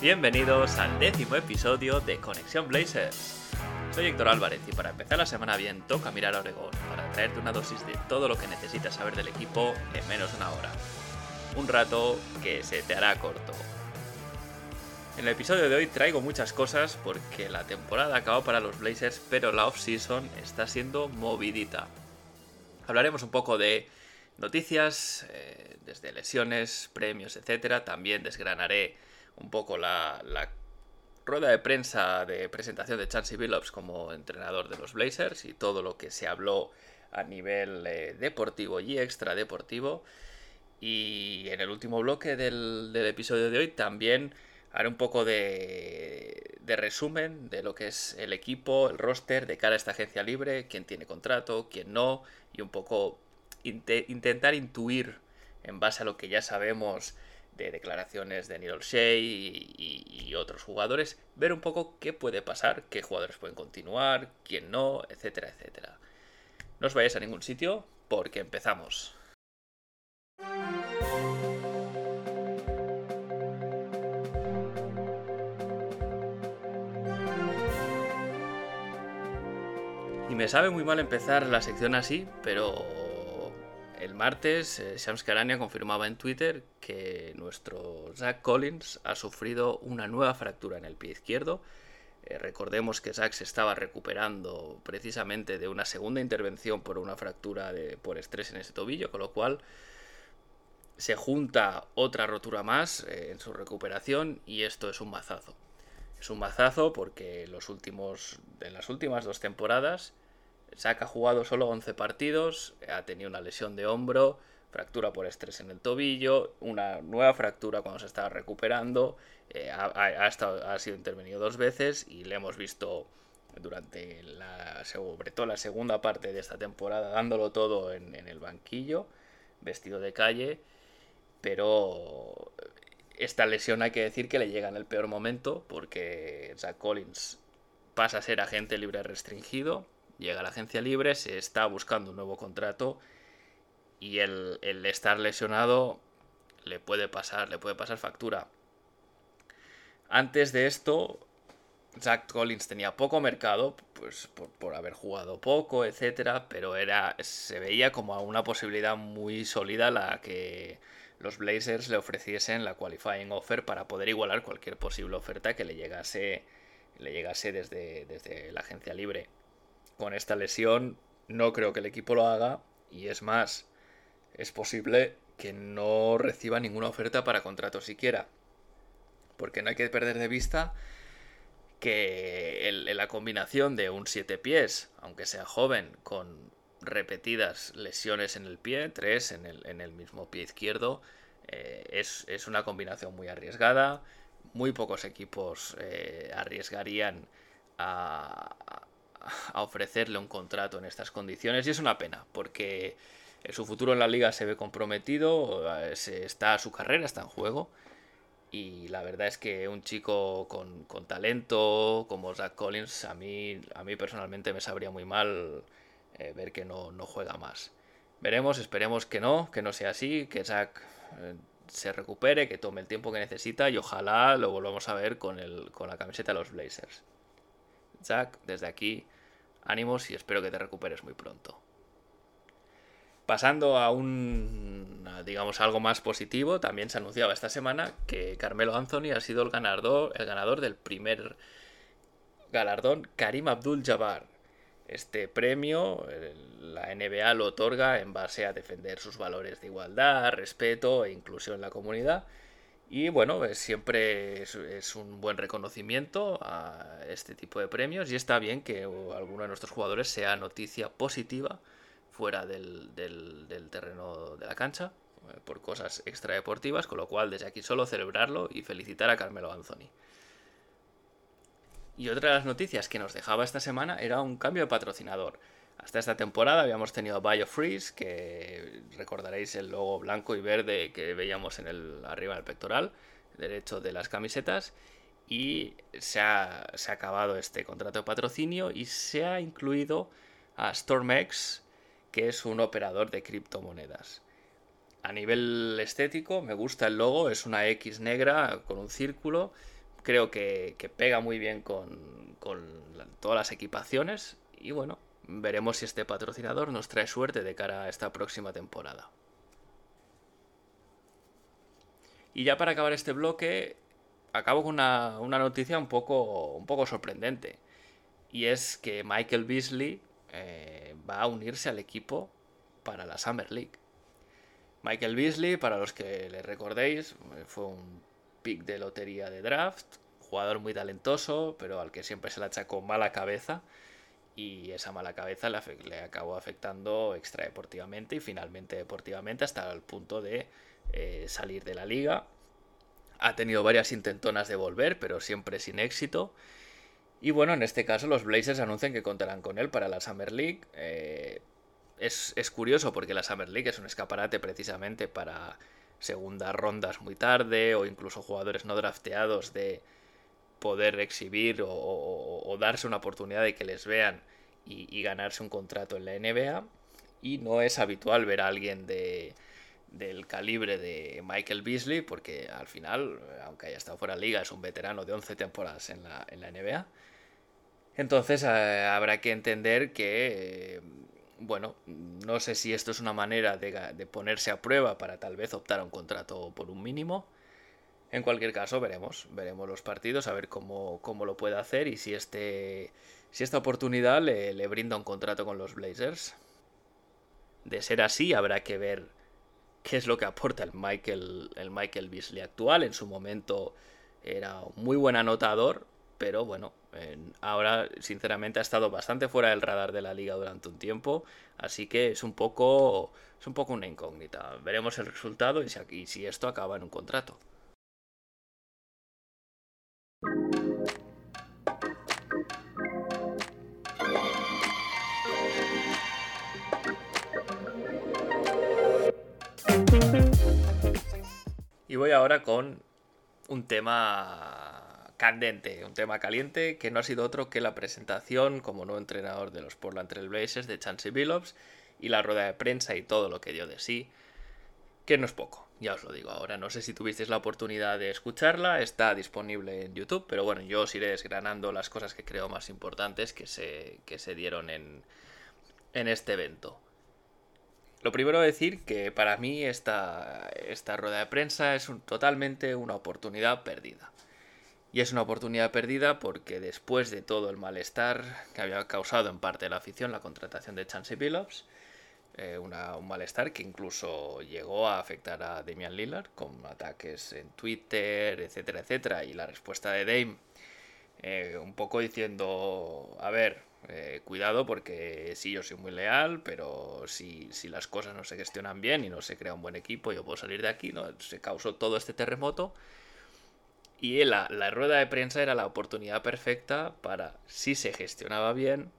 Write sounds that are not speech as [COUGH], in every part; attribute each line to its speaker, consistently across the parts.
Speaker 1: Bienvenidos al décimo episodio de Conexión Blazers. Soy Héctor Álvarez y para empezar la semana bien toca mirar a Oregón para traerte una dosis de todo lo que necesitas saber del equipo en menos de una hora. Un rato que se te hará corto. En el episodio de hoy traigo muchas cosas porque la temporada acabó para los Blazers, pero la off-season está siendo movidita. Hablaremos un poco de noticias, eh, desde lesiones, premios, etc. También desgranaré un poco la, la rueda de prensa de presentación de Chansey Billups como entrenador de los Blazers y todo lo que se habló a nivel eh, deportivo y extradeportivo. Y en el último bloque del, del, episodio de hoy también haré un poco de, de, resumen de lo que es el equipo, el roster de cara a esta agencia libre, quién tiene contrato, quién no, y un poco int intentar intuir en base a lo que ya sabemos de declaraciones de Neil Shea y, y, otros jugadores, ver un poco qué puede pasar, qué jugadores pueden continuar, quién no, etcétera, etcétera. No os vayáis a ningún sitio porque empezamos. Y me sabe muy mal empezar la sección así, pero martes, eh, Shams Karania confirmaba en Twitter que nuestro Zach Collins ha sufrido una nueva fractura en el pie izquierdo. Eh, recordemos que Zach se estaba recuperando precisamente de una segunda intervención por una fractura de, por estrés en ese tobillo, con lo cual se junta otra rotura más eh, en su recuperación y esto es un mazazo. Es un mazazo porque los últimos, en las últimas dos temporadas Zach ha jugado solo 11 partidos, ha tenido una lesión de hombro, fractura por estrés en el tobillo, una nueva fractura cuando se estaba recuperando, eh, ha, ha, estado, ha, sido intervenido dos veces y le hemos visto durante la, sobre todo la segunda parte de esta temporada dándolo todo en, en el banquillo, vestido de calle, pero esta lesión hay que decir que le llega en el peor momento porque Zach Collins pasa a ser agente libre restringido, llega a la agencia libre, se está buscando un nuevo contrato y el, estar lesionado le puede pasar, le puede pasar factura. Antes de esto, Zach Collins tenía poco mercado, pues por, por haber jugado poco, etcétera, pero era, se veía como una posibilidad muy sólida la que los Blazers le ofreciesen la qualifying offer para poder igualar cualquier posible oferta que le llegase, le llegase desde, desde la agencia libre con esta lesión no creo que el equipo lo haga y es más, es posible que no reciba ninguna oferta para contrato siquiera. Porque no hay que perder de vista que la combinación de un siete pies, aunque sea joven, con repetidas lesiones en el pie, tres en el, mismo pie izquierdo, eh, es, es, una combinación muy arriesgada. Muy pocos equipos eh, arriesgarían a, a ofrecerle un contrato en estas condiciones y es una pena porque su futuro en la liga se ve comprometido, se está su carrera está en juego y la verdad es que un chico con, con talento como Zach Collins a mí, a mí personalmente me sabría muy mal eh, ver que no, no, juega más. Veremos, esperemos que no, que no sea así, que Zach eh, se recupere, que tome el tiempo que necesita y ojalá lo volvamos a ver con, el, con la camiseta de los Blazers. Zach, desde aquí, ánimos y espero que te recuperes muy pronto. Pasando a un, digamos, algo más positivo, también se anunciaba esta semana que Carmelo Anthony ha sido el ganador, el ganador del primer galardón Karim Abdul-Jabbar. Este premio la NBA lo otorga en base a defender sus valores de igualdad, respeto e inclusión en la comunidad y bueno, siempre es, un buen reconocimiento a este tipo de premios y está bien que alguno de nuestros jugadores sea noticia positiva fuera del, del, terreno de la cancha, por cosas extradeportivas, con lo cual desde aquí solo celebrarlo y felicitar a Carmelo Anthony. Y otra de las noticias que nos dejaba esta semana era un cambio de patrocinador. Hasta esta temporada habíamos tenido BioFreeze, que recordaréis el logo blanco y verde que veíamos en el arriba del pectoral derecho de las camisetas. Y se ha, se ha acabado este contrato de patrocinio y se ha incluido a StormX, que es un operador de criptomonedas. A nivel estético me gusta el logo, es una X negra con un círculo, creo que, pega muy bien con, con todas las equipaciones y bueno, veremos si este patrocinador nos trae suerte de cara a esta próxima temporada. Y ya para acabar este bloque, acabo con una, noticia un poco, un poco sorprendente. Y es que Michael Beasley eh, va a unirse al equipo para la Summer League. Michael Beasley, para los que le recordéis, fue un pick de lotería de draft, jugador muy talentoso, pero al que siempre se le achacó mala cabeza. Y esa mala cabeza le, acabó afectando extradeportivamente y finalmente deportivamente hasta el punto de eh, salir de la liga. Ha tenido varias intentonas de volver, pero siempre sin éxito. Y bueno, en este caso los Blazers anuncian que contarán con él para la Summer League. Eh, es, curioso porque la Summer League es un escaparate precisamente para segundas rondas muy tarde o incluso jugadores no drafteados de poder exhibir o, darse una oportunidad de que les vean y, ganarse un contrato en la NBA. Y no es habitual ver a alguien de, del calibre de Michael Beasley porque al final, aunque haya estado fuera de liga, es un veterano de 11 temporadas en la, en la NBA. Entonces eh, habrá que entender que, eh, bueno, no sé si esto es una manera de, ponerse a prueba para tal vez optar a un contrato por un mínimo. En cualquier caso, veremos, veremos los partidos, a ver cómo, lo puede hacer y si, este, si esta oportunidad le, le brinda un contrato con los Blazers. De ser así, habrá que ver qué es lo que aporta el Michael, el Michael Beasley actual. En su momento era un muy buen anotador, pero bueno, ahora sinceramente ha estado bastante fuera del radar de la liga durante un tiempo, así que es un poco, es un poco una incógnita. Veremos el resultado y si, y si esto acaba en un contrato. Y voy ahora con un tema candente, un tema caliente que no ha sido otro que la presentación como nuevo entrenador de los Portland Trail Blazers de Chancey Billups y la rueda de prensa y todo lo que dio de sí, que no es poco, ya os lo digo ahora. No sé si tuvisteis la oportunidad de escucharla, está disponible en YouTube, pero bueno, yo os iré desgranando las cosas que creo más importantes que se, que se dieron en, en este evento. Lo primero decir que para mí esta, esta rueda de prensa es totalmente una oportunidad perdida. Y es una oportunidad perdida porque después de todo el malestar que había causado en parte de la afición la contratación de Chancey Billups, eh, un malestar que incluso llegó a afectar a Damian Lillard con ataques en Twitter, etcétera, etcétera, y la respuesta de Dame eh, un poco diciendo, a ver, eh, cuidado porque sí, yo soy muy leal, pero si, si, las cosas no se gestionan bien y no se crea un buen equipo, yo puedo salir de aquí, ¿no? Se causó todo este terremoto y la, rueda de prensa era la oportunidad perfecta para, si se gestionaba bien,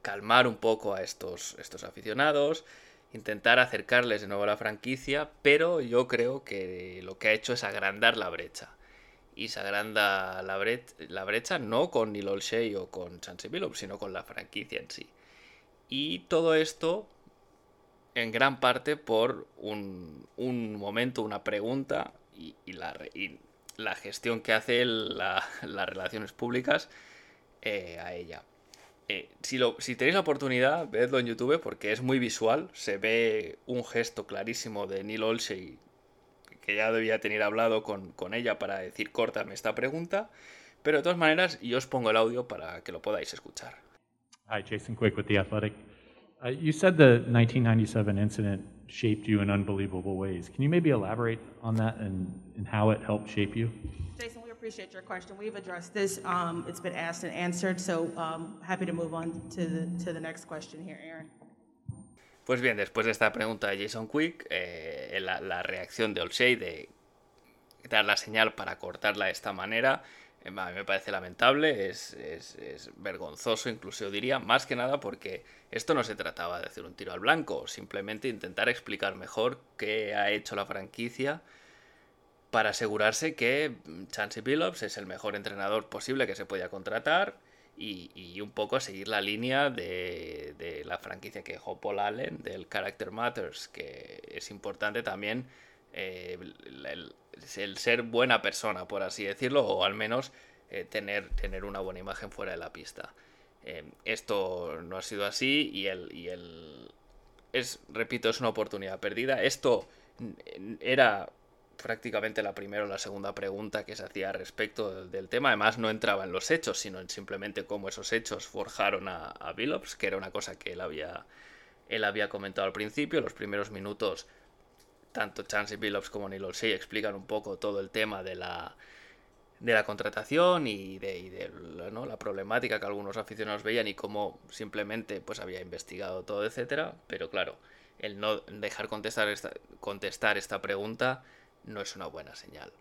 Speaker 1: calmar un poco a estos, estos aficionados, intentar acercarles de nuevo a la franquicia, pero yo creo que lo que ha hecho es agrandar la brecha. Y se agranda la, brecha no con Neil Olshey o con Chancey sino con la franquicia en sí. Y todo esto en gran parte por un, momento, una pregunta y, la, y la gestión que hace las relaciones públicas eh, a ella. Eh, si, lo, si tenéis la oportunidad, vedlo en YouTube porque es muy visual. Se ve un gesto clarísimo de Neil Olshey que ya debía tener hablado con, con ella para decir córtame esta pregunta. Pero de todas maneras, yo os pongo el audio para que lo podáis escuchar.
Speaker 2: Hi, Jason Quick with The Athletic. Uh, you said the 1997 incident shaped you in unbelievable ways. Can you maybe elaborate on that and, and how it helped shape you?
Speaker 3: Jason, we appreciate your question. We've addressed this. Um, it's been asked and answered, so um, happy to move on to the, to the next question here, Aaron.
Speaker 1: Pues bien, después de esta pregunta de Jason Quick, eh, la, reacción de Olshey de dar la señal para cortarla de esta manera, eh, a me parece lamentable, es, es, es, vergonzoso incluso diría, más que nada porque esto no se trataba de hacer un tiro al blanco, simplemente intentar explicar mejor qué ha hecho la franquicia para asegurarse que Chansey Billups es el mejor entrenador posible que se podía contratar y, un poco seguir la línea de, de, la franquicia que dejó Paul Allen, del Character Matters, que es importante también eh, el, ser buena persona, por así decirlo, o al menos eh, tener, tener una buena imagen fuera de la pista. Eh, esto no ha sido así y el, y el es, repito, es una oportunidad perdida. Esto era prácticamente la primera o la segunda pregunta que se hacía respecto del tema. Además, no entraba en los hechos, sino en simplemente cómo esos hechos forjaron a, a que era una cosa que él había, él había comentado al principio. Los primeros minutos, tanto Chansey Billups como Neil Olshey explican un poco todo el tema de la, de la contratación y de, y de ¿no? la problemática que algunos aficionados veían y cómo simplemente pues había investigado todo, etcétera. Pero claro, el no dejar contestar esta, contestar esta pregunta no es una buena señal.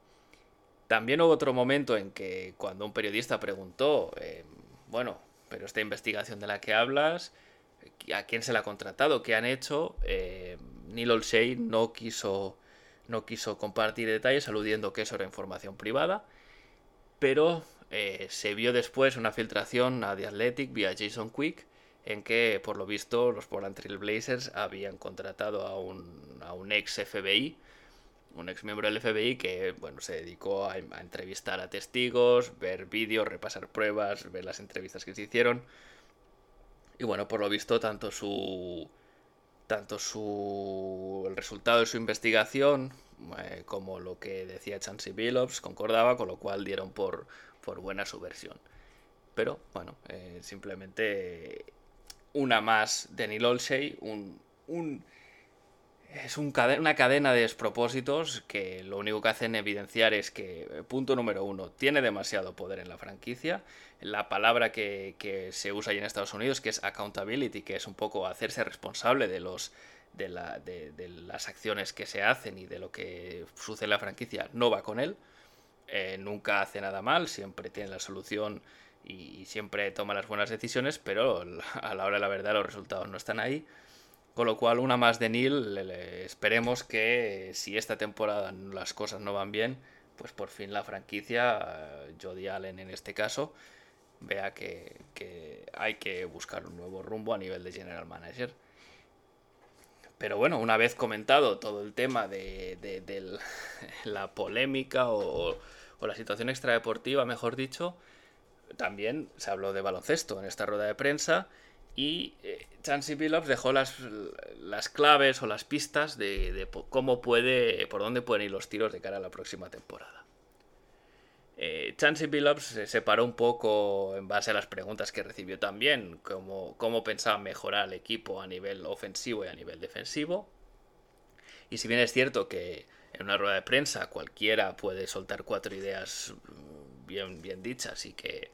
Speaker 1: También hubo otro momento en que cuando un periodista preguntó, eh, bueno, pero esta investigación de la que hablas, ¿a quién se la ha contratado? ¿Qué han hecho? Eh, Neil Olshey no quiso, no quiso compartir detalles aludiendo que eso era información privada, pero eh, se vio después una filtración a The Athletic vía Jason Quick en que por lo visto los Portland Trail Blazers habían contratado a un, a un ex FBI un ex miembro del FBI que bueno, se dedicó a, entrevistar a testigos, ver vídeos, repasar pruebas, ver las entrevistas que se hicieron. Y bueno, por lo visto, tanto su. Tanto su. el resultado de su investigación. Eh, como lo que decía Chansey Billups concordaba, con lo cual dieron por, por buena su versión. Pero bueno, eh, simplemente una más de Neil un, un es una cadena de despropósitos que lo único que hacen evidenciar es que, punto número uno, tiene demasiado poder en la franquicia. La palabra que, que se usa ahí en Estados Unidos, que es accountability, que es un poco hacerse responsable de los de, la, de, de las acciones que se hacen y de lo que sucede en la franquicia, no va con él. Eh, nunca hace nada mal, siempre tiene la solución y, y siempre toma las buenas decisiones, pero a la hora de la verdad los resultados no están ahí. Con lo cual, una más de Neil, le, esperemos que si esta temporada las cosas no van bien, pues por fin la franquicia, uh, Jody Allen en este caso, vea que, hay que buscar un nuevo rumbo a nivel de general manager. Pero bueno, una vez comentado todo el tema de, de, [LAUGHS] la polémica o la situación extradeportiva, mejor dicho, también se habló de baloncesto en esta rueda de prensa y eh, Chansey Billups dejó las, las, claves o las pistas de, cómo puede, por dónde pueden ir los tiros de cara a la próxima temporada. Eh, Chansey Billups se separó un poco en base a las preguntas que recibió también, como cómo pensaba mejorar el equipo a nivel ofensivo y a nivel defensivo. Y si bien es cierto que en una rueda de prensa cualquiera puede soltar cuatro ideas bien, bien dichas y que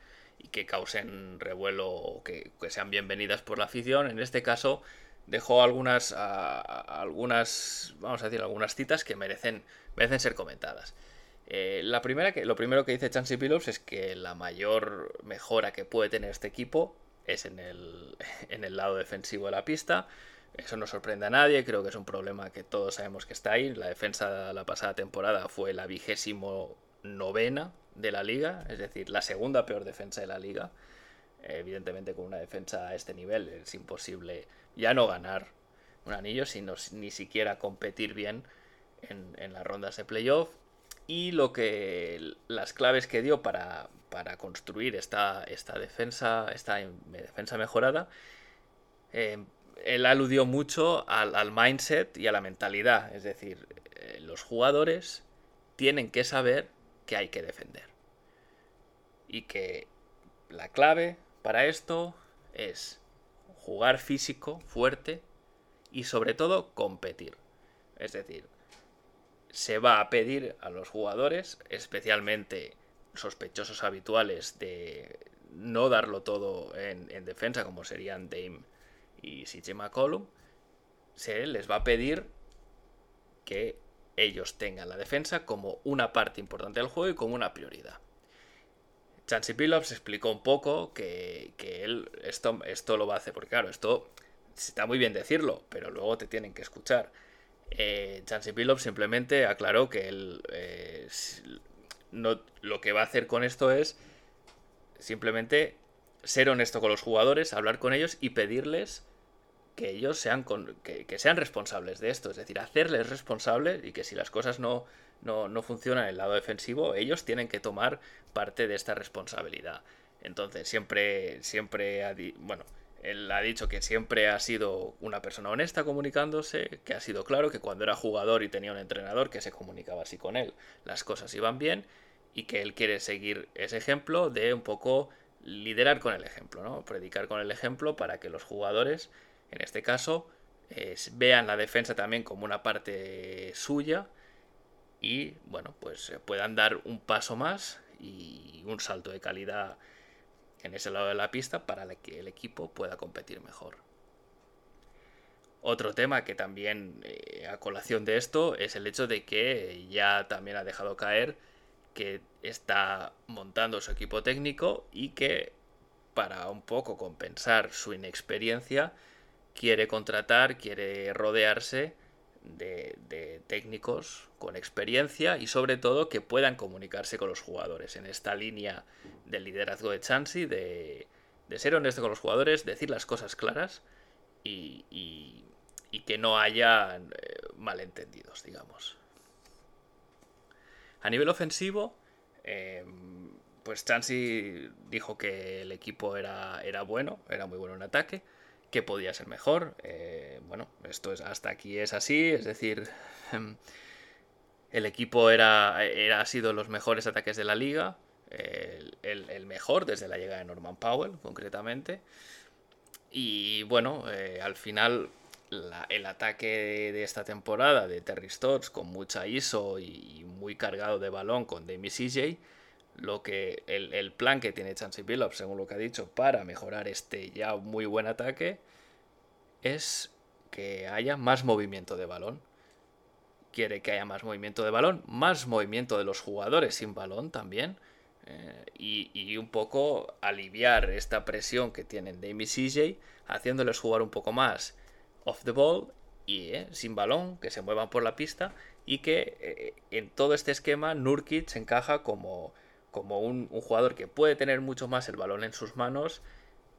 Speaker 1: que causen revuelo o que, que, sean bienvenidas por la afición. En este caso dejó algunas, algunas, vamos a decir, algunas citas que merecen, merecen ser comentadas. Eh, la primera que, lo primero que dice Chansey Billups es que la mayor mejora que puede tener este equipo es en el, [LAUGHS] en el lado defensivo de la pista. Eso no sorprende a nadie, creo que es un problema que todos sabemos que está ahí. La defensa de la pasada temporada fue la vigésimo novena de la liga, es decir, la segunda peor defensa de la liga. Evidentemente con una defensa a este nivel es imposible ya no ganar un anillo, sino ni siquiera competir bien en, las rondas de playoff. Y lo que las claves que dio para, para construir esta, esta defensa, esta defensa mejorada, eh, él aludió mucho al, al, mindset y a la mentalidad. Es decir, eh, los jugadores tienen que saber que hay que defender. Y que la clave para esto es jugar físico, fuerte y sobre todo competir. Es decir, se va a pedir a los jugadores, especialmente sospechosos habituales de no darlo todo en, en defensa como serían Dame y CJ McCollum, se les va a pedir que ellos tengan la defensa como una parte importante del juego y como una prioridad. Chansey Billups explicó un poco que, él esto, esto lo va a hacer, porque claro, esto está muy bien decirlo, pero luego te tienen que escuchar. Eh, Chansey simplemente aclaró que él eh, no, lo que va a hacer con esto es simplemente ser honesto con los jugadores, hablar con ellos y pedirles que ellos sean, con, que, sean responsables de esto, es decir, hacerles responsables y que si las cosas no, no, funcionan en el lado defensivo, ellos tienen que tomar parte de esta responsabilidad. Entonces, siempre, siempre, ha bueno, él ha dicho que siempre ha sido una persona honesta comunicándose, que ha sido claro que cuando era jugador y tenía un entrenador que se comunicaba así con él, las cosas iban bien y que él quiere seguir ese ejemplo de un poco liderar con el ejemplo, ¿no? Predicar con el ejemplo para que los jugadores en este caso, vean la defensa también como una parte suya y, bueno, pues puedan dar un paso más y un salto de calidad en ese lado de la pista para que el equipo pueda competir mejor. Otro tema que también eh, a colación de esto es el hecho de que ya también ha dejado caer que está montando su equipo técnico y que para un poco compensar su inexperiencia quiere contratar, quiere rodearse de, técnicos con experiencia y sobre todo que puedan comunicarse con los jugadores en esta línea del liderazgo de Chansey, de, ser honesto con los jugadores, decir las cosas claras y, que no haya eh, malentendidos, digamos. A nivel ofensivo, em, pues Chansey dijo que el equipo era, era bueno, era muy bueno en ataque que podía ser mejor. Eh, bueno, esto es hasta aquí es así, es decir, em, el equipo era, era, ha sido los mejores ataques de la liga, el, mejor desde la llegada de Norman Powell, concretamente. Y bueno, eh, al final el ataque de esta temporada de Terry Stotts con mucha ISO y, muy cargado de balón con Demi CJ, lo que el, plan que tiene Chansey Billups, según lo que ha dicho, para mejorar este ya muy buen ataque, es que haya más movimiento de balón. Quiere que haya más movimiento de balón, más movimiento de los jugadores sin balón también. Eh, y, un poco aliviar esta presión que tienen Dame y CJ, haciéndoles jugar un poco más off the ball y eh, sin balón, que se muevan por la pista y que eh, en todo este esquema Nurkic se encaja como como un, jugador que puede tener mucho más el balón en sus manos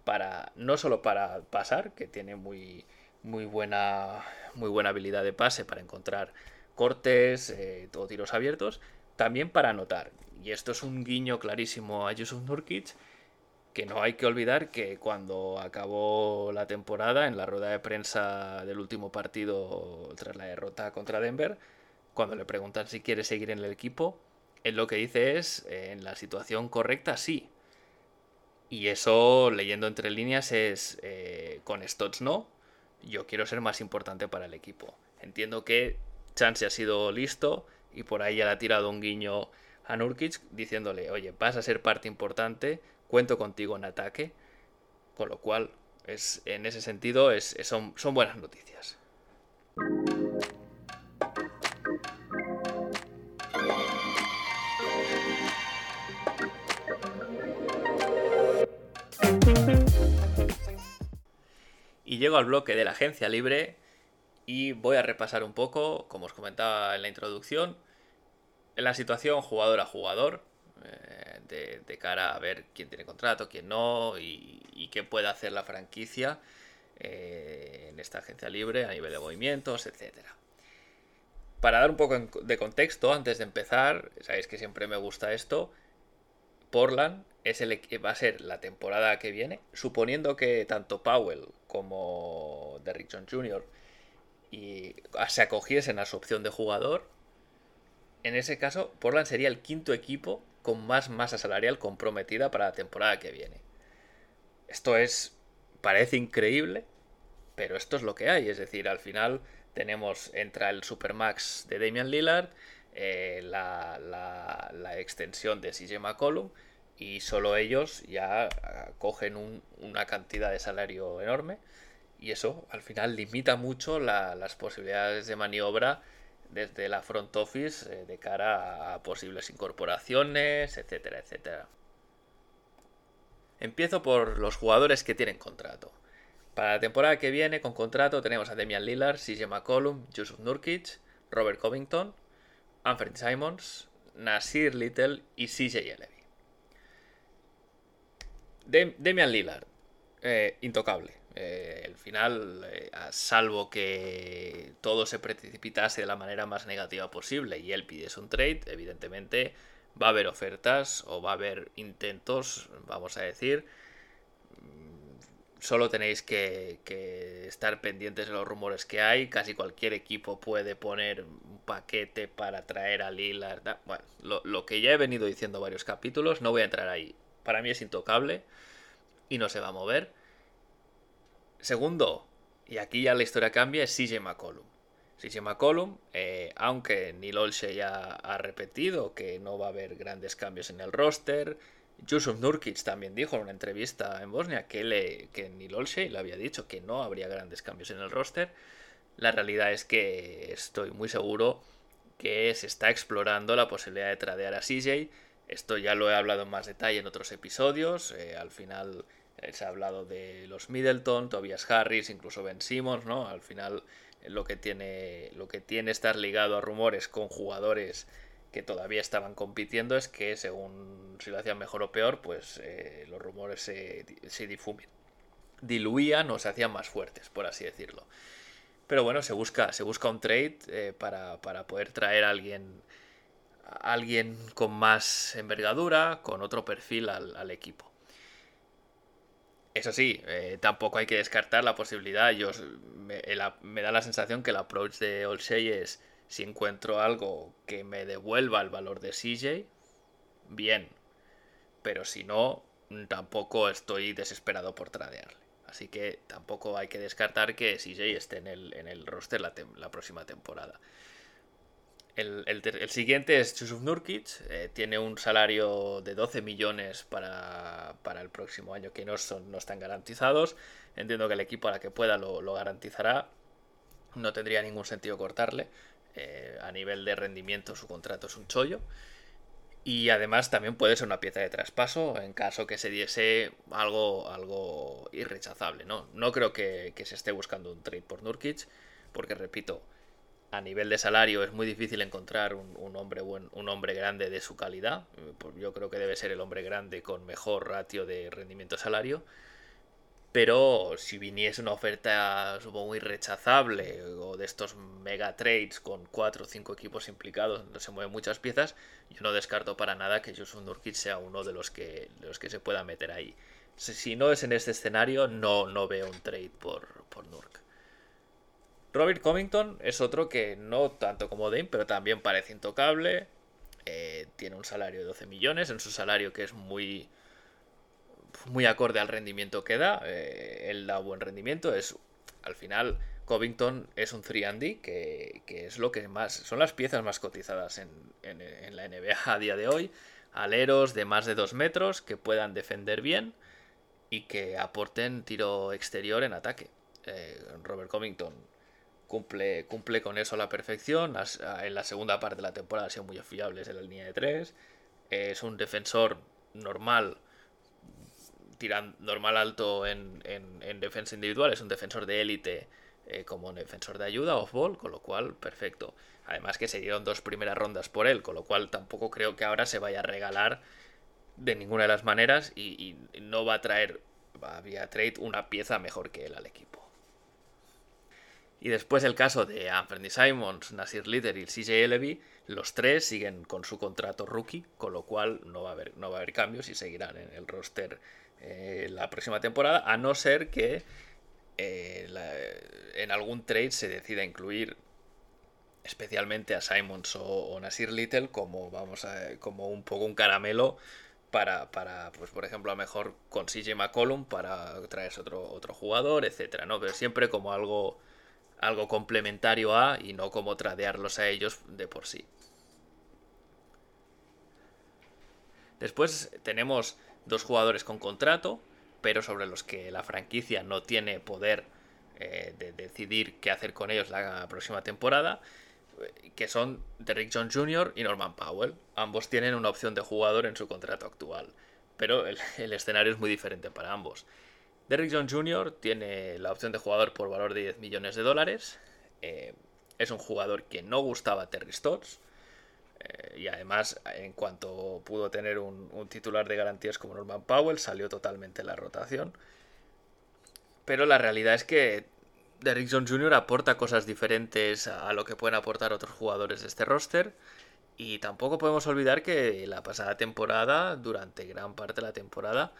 Speaker 1: para no solo para pasar, que tiene muy, muy, buena, muy buena habilidad de pase para encontrar cortes eh, o tiros abiertos, también para anotar. Y esto es un guiño clarísimo a Yusuf Nurkic, que no hay que olvidar que cuando acabó la temporada, en la rueda de prensa del último partido tras la derrota contra Denver, cuando le preguntan si quiere seguir en el equipo, él lo que dice es, eh, en la situación correcta, sí. Y eso, leyendo entre líneas, es, eh, con Stotts no, yo quiero ser más importante para el equipo. Entiendo que Chance ha sido listo y por ahí ya le ha tirado un guiño a Nurkic diciéndole, oye, vas a ser parte importante, cuento contigo en ataque, con lo cual, es, en ese sentido, es, son, son buenas noticias. Y llego al bloque de la agencia libre y voy a repasar un poco, como os comentaba en la introducción, la situación jugador a jugador, eh, de, cara a ver quién tiene contrato, quién no y, qué puede hacer la franquicia eh, en esta agencia libre a nivel de movimientos, etcétera. Para dar un poco de contexto, antes de empezar, sabéis que siempre me gusta esto, Portland es el, va a ser la temporada que viene, suponiendo que tanto Powell como Derrick John Jr. Y se acogiesen a su opción de jugador, en ese caso Portland sería el quinto equipo con más masa salarial comprometida para la temporada que viene. Esto es, parece increíble, pero esto es lo que hay, es decir, al final tenemos, entra el Supermax de Damian Lillard, eh, la, la, extensión de CJ McCollum y solo ellos ya ah, cogen una cantidad de salario enorme y eso al final limita mucho las posibilidades de maniobra desde la front office eh, de cara a posibles incorporaciones, etcétera, etcétera. Empiezo por los jugadores que tienen contrato. Para la temporada que viene, con contrato, tenemos a Demian Lillard, CJ McCollum, Yusuf Nurkic, Robert Covington, Anthony Simons, Nasir Little y CJ Elevi. Demian Lillard, eh, intocable. Eh, el final, eh, a salvo que todo se precipitase de la manera más negativa posible y él pidiese un trade, evidentemente va a haber ofertas o va a haber intentos, vamos a decir. Solo tenéis que, estar pendientes de los rumores que hay. Casi cualquier equipo puede poner un paquete para traer a Lillard. Bueno, lo, lo que ya he venido diciendo varios capítulos, no voy a entrar ahí. Para mí es intocable y no se va a mover. Segundo, y aquí ya la historia cambia, es CJ McCollum. CJ McCollum, eh, aunque Neil Olshey ya ha repetido que no va a haber grandes cambios en el roster, Yusuf Nurkic también dijo en una entrevista en Bosnia que, le, que Neil Olshey le había dicho que no habría grandes cambios en el roster. La realidad es que estoy muy seguro que se está explorando la posibilidad de tradear a CJ. Esto ya lo he hablado en más detalle en otros episodios. Eh, al final eh, se ha hablado de los Middleton, Tobias Harris, incluso Ben Simmons, ¿no? Al final eh, lo que tiene lo que tiene estar ligado a rumores con jugadores que todavía estaban compitiendo es que según si lo hacían mejor o peor, pues los rumores se, se diluían o se hacían más fuertes, por así decirlo. Pero bueno, se busca, se busca un trade para, poder traer a alguien, alguien con más envergadura, con otro perfil al equipo. Eso sí, eh, tampoco hay que descartar la posibilidad. Yo, me, da la sensación que el approach de Olsey es si encuentro algo que me devuelva el valor de CJ, bien. Pero si no, tampoco estoy desesperado por tradearle. Así que tampoco hay que descartar que CJ esté en el, en el roster la, la próxima temporada. El, siguiente es Yusuf Nurkic, eh, tiene un salario de 12 millones para, el próximo año que no, son, no están garantizados. Entiendo que el equipo a la que pueda lo, garantizará. No tendría ningún sentido cortarle. Eh, a nivel de rendimiento su contrato es un chollo. Y además también puede ser una pieza de traspaso en caso que se diese algo, algo irrechazable. ¿no? no creo que, que se esté buscando un trade por Nurkic, porque repito, a nivel de salario es muy difícil encontrar un, hombre buen, un hombre grande de su calidad. Yo creo que debe ser el hombre grande con mejor ratio de rendimiento-salario. Pero si viniese una oferta supongo muy rechazable o de estos mega trades con cuatro o cinco equipos implicados donde se mueven muchas piezas, yo no descarto para nada que Joshua Nurkic sea uno de los que, los que se pueda meter ahí. Si, no es en este escenario, no, no veo un trade por, por Nurk. Robert Covington es otro que no tanto como Dame, pero también parece intocable. Eh, tiene un salario de 12 millones, en su salario que es muy, muy acorde al rendimiento que da. Eh, él da buen rendimiento. Es, al final, Covington es un 3 que, que, es lo que más. Son las piezas más cotizadas en, la NBA a día de hoy. Aleros de más de 2 metros que puedan defender bien y que aporten tiro exterior en ataque. Eh, Robert Covington cumple, cumple con eso a la perfección. En la segunda parte de la temporada ha sido muy fiable en la línea de 3. Es un defensor normal, tirando normal alto en, defensa individual. Es un defensor de élite eh, como un defensor de ayuda, off-ball, con lo cual, perfecto. Además que se dieron dos primeras rondas por él, con lo cual tampoco creo que ahora se vaya a regalar de ninguna de las maneras y, y no va a traer vía trade una pieza mejor que él al equipo. Y después el caso de Anthony Simons, Nasir Litter y CJ Levy, los tres siguen con su contrato rookie, con lo cual no va a haber, no va a haber cambios y seguirán en el roster eh, la próxima temporada, a no ser que eh, en algún trade se decida incluir especialmente a Simons o, Nasir Little como vamos a, como un poco un caramelo para, para, pues por ejemplo, a lo mejor con CJ McCollum para traerse otro, otro jugador, etcétera, ¿no? Pero siempre como algo algo complementario a y no como tradearlos a ellos de por sí. Después tenemos dos jugadores con contrato, pero sobre los que la franquicia no tiene poder eh, de decidir qué hacer con ellos la próxima temporada, eh, que son Derrick Jones Jr. y Norman Powell. Ambos tienen una opción de jugador en su contrato actual, pero el, escenario es muy diferente para ambos. Derrick Jones Jr. tiene la opción de jugador por valor de 10 millones de dólares. Eh, es un jugador que no gustaba a Terry Stotts. y además, en cuanto pudo tener un, titular de garantías como Norman Powell, salió totalmente en la rotación. Pero la realidad es que Derrick Jones Jr. aporta cosas diferentes a lo que pueden aportar otros jugadores de este roster. Y tampoco podemos olvidar que la pasada temporada, durante gran parte de la temporada,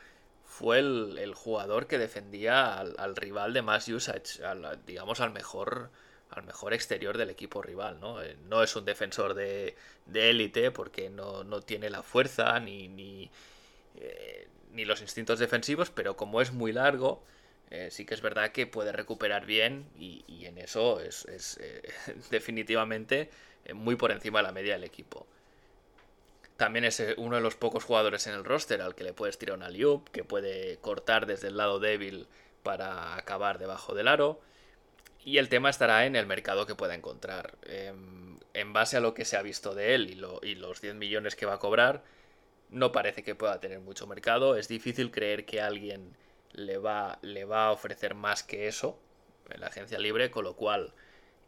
Speaker 1: fue el, jugador que defendía al, rival de más usage, digamos al mejor al mejor exterior del equipo rival, ¿no? Eh, no es un defensor de élite porque no, tiene la fuerza ni, ni, eh, ni los instintos defensivos, pero como es muy largo, eh, sí que es verdad que puede recuperar bien y, en eso es, eh, [LAUGHS] definitivamente muy por encima de la media del equipo. También es uno de los pocos jugadores en el roster al que le puedes tirar una liup, que puede cortar desde el lado débil para acabar debajo del aro. Y el tema estará en el mercado que pueda encontrar. Em, en base a lo que se ha visto de él y, y los 10 millones que va a cobrar, no parece que pueda tener mucho mercado. Es difícil creer que alguien le va, le va a ofrecer más que eso en la agencia libre, con lo cual,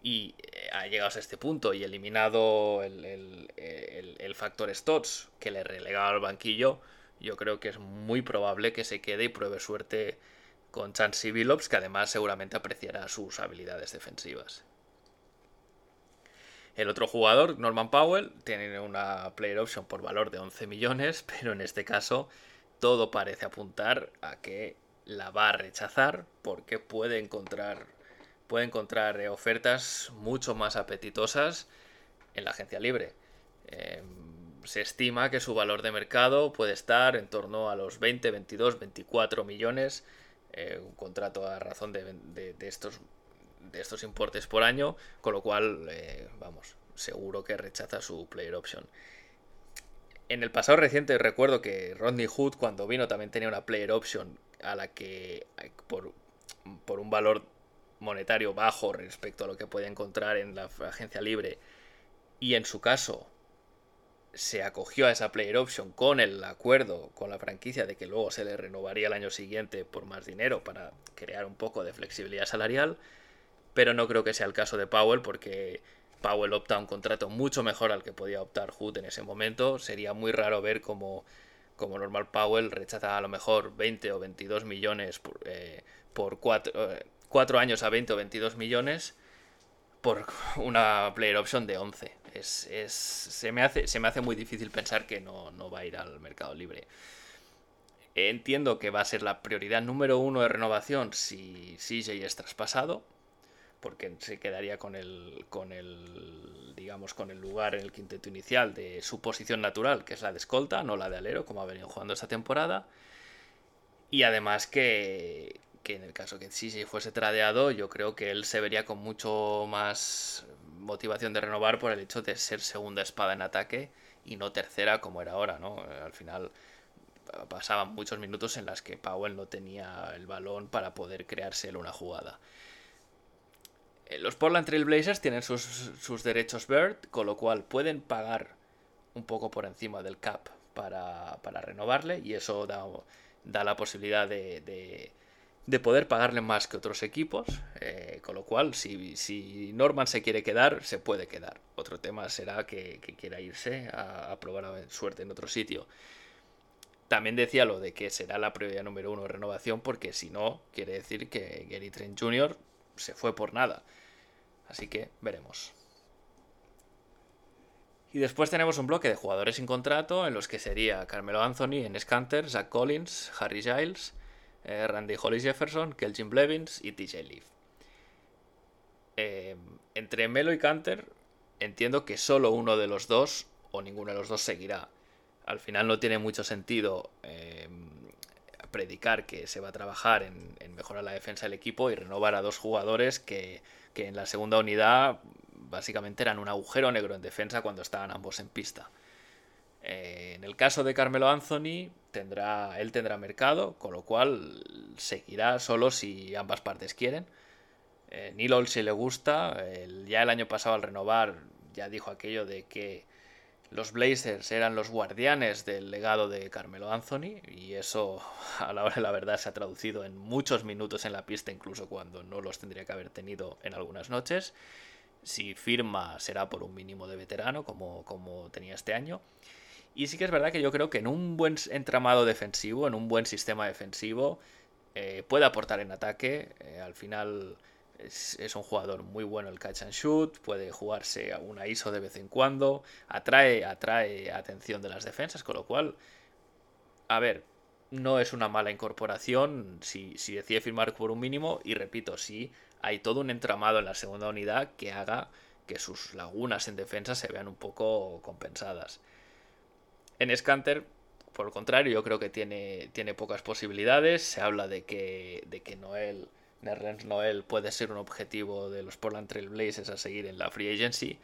Speaker 1: y eh, ha llegado a este punto y eliminado el, el, factor Stotts que le relegaba al banquillo, yo creo que es muy probable que se quede y pruebe suerte con Chansey Billups, que además seguramente apreciará sus habilidades defensivas. El otro jugador, Norman Powell, tiene una player option por valor de 11 millones, [LAUGHS] pero en este caso todo parece apuntar a que la va a rechazar porque puede encontrar, puede encontrar eh, ofertas mucho más apetitosas en la agencia libre. Em, se estima que su valor de mercado puede estar en torno a los 20, 22, 24 millones, eh, un contrato a razón de, estos, de estos importes por año, con lo cual, eh, vamos, seguro que rechaza su player option. En el pasado reciente recuerdo que Rodney Hood cuando vino también tenía una player option a la que por, por un valor monetario bajo respecto a lo que puede encontrar en la agencia libre y en su caso se acogió a esa player option con el acuerdo con la franquicia de que luego se le renovaría el año siguiente por más dinero para crear un poco de flexibilidad salarial, pero no creo que sea el caso de Powell porque Powell opta a un contrato mucho mejor al que podía optar Hood en ese momento, sería muy raro ver cómo como normal Powell rechaza a lo mejor 20 o 22 millones por, eh, por 4, eh, años a 20 o 22 millones por una player option de 11. Es, es, se, me hace, se me hace muy difícil pensar que no, no va a ir al mercado libre. Entiendo que va a ser la prioridad número uno de renovación si CJ es traspasado porque se quedaría con el, con el, digamos, con el lugar en el quinteto inicial de su posición natural, que es la de escolta, no la de alero, como ha venido jugando esta temporada. Y además que, que en el caso que sí fuese tradeado, yo creo que él se vería con mucho más motivación de renovar por el hecho de ser segunda espada en ataque y no tercera como era ahora, ¿no? Al final pasaban muchos minutos en las que Powell no tenía el balón para poder crearse una jugada. Eh, los Portland Trail Blazers tienen sus, derechos Bird, con lo cual pueden pagar un poco por encima del cap para, renovarle y eso da, da la posibilidad de, poder pagarle más que otros equipos, eh, con lo cual si, si, Norman se quiere quedar, se puede quedar. Otro tema será que, quiera irse a, probar suerte en otro sitio. También decía lo de que será la prioridad número uno de renovación, porque si no, quiere decir que Gary Trent Jr. se fue por nada. Así que veremos. Y después tenemos un bloque de jugadores sin contrato en los que sería Carmelo Anthony, Enes Kanter, Zach Collins, Harry Giles, eh, Randy Hollis Jefferson, Kelvin Blevins y TJ Leaf. Eh, entre Melo y Canter entiendo que solo uno de los dos o ninguno de los dos seguirá. Al final no tiene mucho sentido eh, predicar que se va a trabajar en, en mejorar la defensa del equipo y renovar a dos jugadores que que en la segunda unidad básicamente eran un agujero negro en defensa cuando estaban ambos en pista. Eh, en el caso de Carmelo Anthony, tendrá, él tendrá mercado, con lo cual seguirá solo si ambas partes quieren. Eh, Neil Olshey le gusta, ya el año pasado al renovar ya dijo aquello de que los Blazers eran los guardianes del legado de Carmelo Anthony y eso [LAUGHS] a la hora de la verdad se ha traducido en muchos minutos en la pista incluso cuando no los tendría que haber tenido en algunas noches. Si firma será por un mínimo de veterano como, como tenía este año. Y sí que es verdad que yo creo que en un buen entramado defensivo, en un buen sistema defensivo, eh, puede aportar en ataque. Eh, al final es, un jugador muy bueno el catch and shoot, puede jugarse a una ISO de vez en cuando, atrae, atrae atención de las defensas, con lo cual, a ver, no es una mala incorporación si, si decide firmar por un mínimo y repito, si hay todo un entramado en la segunda unidad que haga que sus lagunas en defensa se vean un poco compensadas. En Scanter, por el contrario, yo creo que tiene, tiene pocas posibilidades. Se habla de que, de que Noel Nerlens Noel puede ser un objetivo de los Portland Trail Blazers a seguir en la free agency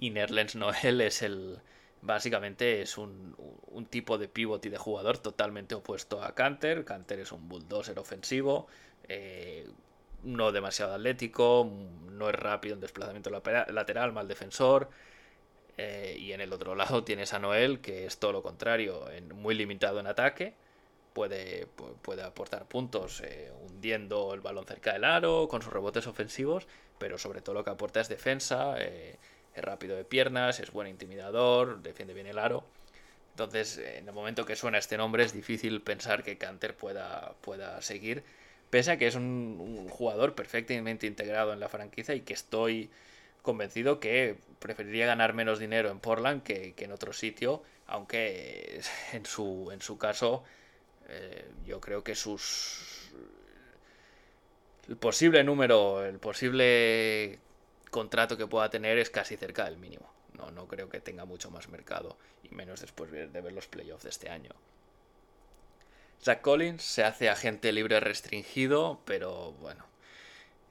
Speaker 1: y Nerlens Noel es el básicamente es un, tipo de pivot y de jugador totalmente opuesto a Canter. Canter es un bulldozer ofensivo, eh, no demasiado atlético, no es rápido en desplazamiento lateral, mal defensor. Eh, y en el otro lado tienes a Noel, que es todo lo contrario, muy limitado en ataque puede, puede aportar puntos eh, hundiendo el balón cerca del aro, con sus rebotes ofensivos, pero sobre todo lo que aporta es defensa, eh, es rápido de piernas, es buen intimidador, defiende bien el aro. Entonces, en el momento que suena este nombre es difícil pensar que Canter pueda, pueda seguir, pese a que es un, jugador perfectamente integrado en la franquicia y que estoy convencido que preferiría ganar menos dinero en Portland que, que en otro sitio, aunque [LAUGHS] en su, en su caso eh, yo creo que sus. El posible número, el posible contrato que pueda tener es casi cerca del mínimo. No, no creo que tenga mucho más mercado, y menos después de ver los playoffs de este año. Zach Collins se hace agente libre restringido, pero bueno,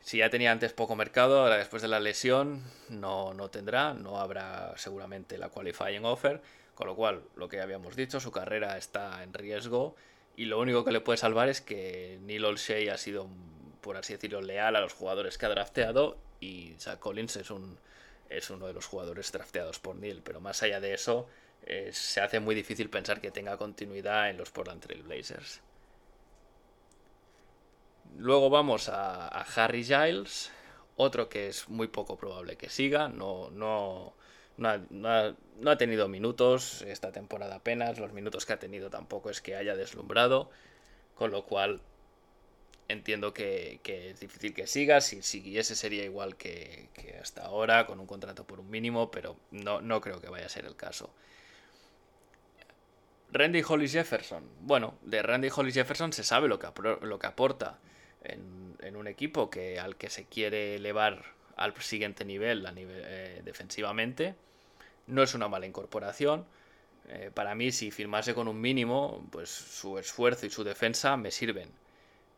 Speaker 1: si ya tenía antes poco mercado, ahora después de la lesión no, no tendrá, no habrá seguramente la qualifying offer, con lo cual, lo que habíamos dicho, su carrera está en riesgo y lo único que le puede salvar es que Neil Olshey ha sido, por así decirlo, leal a los jugadores que ha drafteado y Zach Collins es, un, es uno de los jugadores drafteados por Neil. Pero más allá de eso, eh, se hace muy difícil pensar que tenga continuidad en los Portland Trail Blazers. Luego vamos a, Harry Giles, otro que es muy poco probable que siga, no, no, no ha, tenido minutos esta temporada apenas, los minutos que ha tenido tampoco es que haya deslumbrado, con lo cual entiendo que, es difícil que siga, si siguiese sería igual que, hasta ahora, con un contrato por un mínimo, pero no, no creo que vaya a ser el caso. Randy Hollis Jefferson. Bueno, de Randy Hollis Jefferson se sabe lo que, lo que aporta en, un equipo que, al que se quiere elevar al siguiente nivel, eh, defensivamente no es una mala incorporación. Eh, para mí, si firmase con un mínimo, pues su esfuerzo y su defensa me sirven.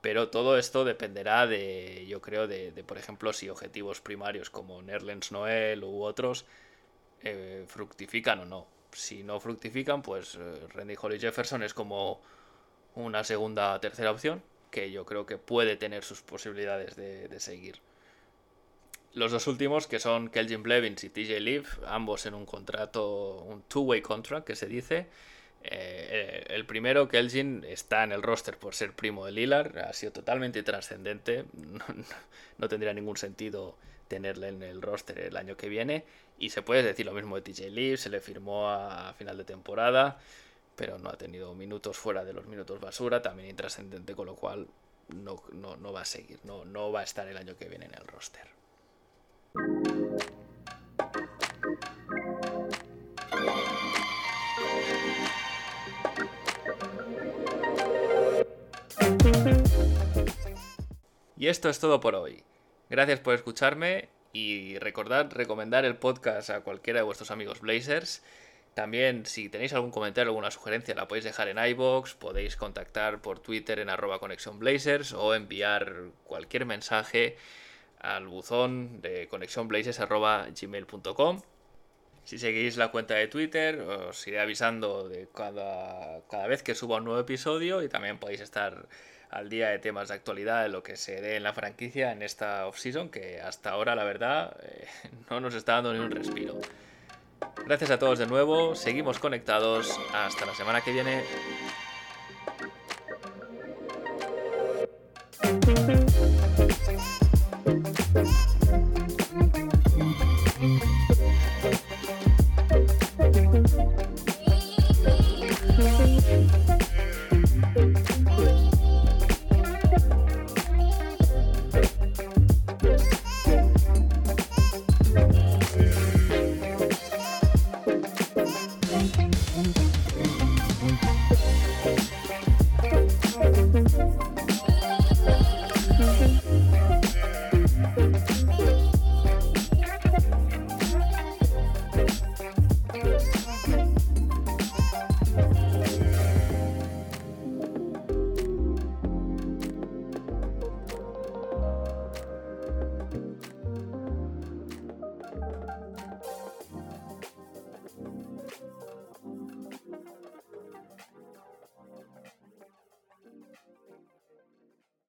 Speaker 1: Pero todo esto dependerá de, yo creo, de, por ejemplo, si objetivos primarios como Nerlens Noel u otros eh, fructifican o no. Si no fructifican, pues Randy Holly Jefferson es como una segunda o tercera opción que yo creo que puede tener sus posibilidades de seguir. Los dos últimos, que son Kelvin Blevins y TJ Leaf, ambos en un contrato, un two-way contract que se dice. Eh, el primero, Kelvin, está en el roster por ser primo de Lillard, ha sido totalmente trascendente, [LAUGHS] no, tendría ningún sentido tenerle en el roster el año que viene. Y se puede decir lo mismo de TJ Leaf, se le firmó a final de temporada, pero no ha tenido minutos fuera de los minutos basura, también intrascendente, con lo cual no, no va a seguir, no, no va a estar el año que viene en el roster. Y esto es todo por hoy. Gracias por escucharme y recordad recomendar el podcast a cualquiera de vuestros amigos Blazers. También, si tenéis algún comentario, alguna sugerencia, la podéis dejar en iBox, podéis contactar por Twitter en arroba Blazers o enviar cualquier mensaje al buzón de conexionblazers.gmail.com. Si seguís la cuenta de Twitter, os iré avisando de cada, cada vez que suba un nuevo episodio y también podéis estar al día de temas de actualidad de lo que se dé en la franquicia en esta off-season que hasta ahora, la verdad, [LAUGHS] no nos está dando ni un respiro. Gracias a todos de nuevo, seguimos conectados, hasta la semana que viene.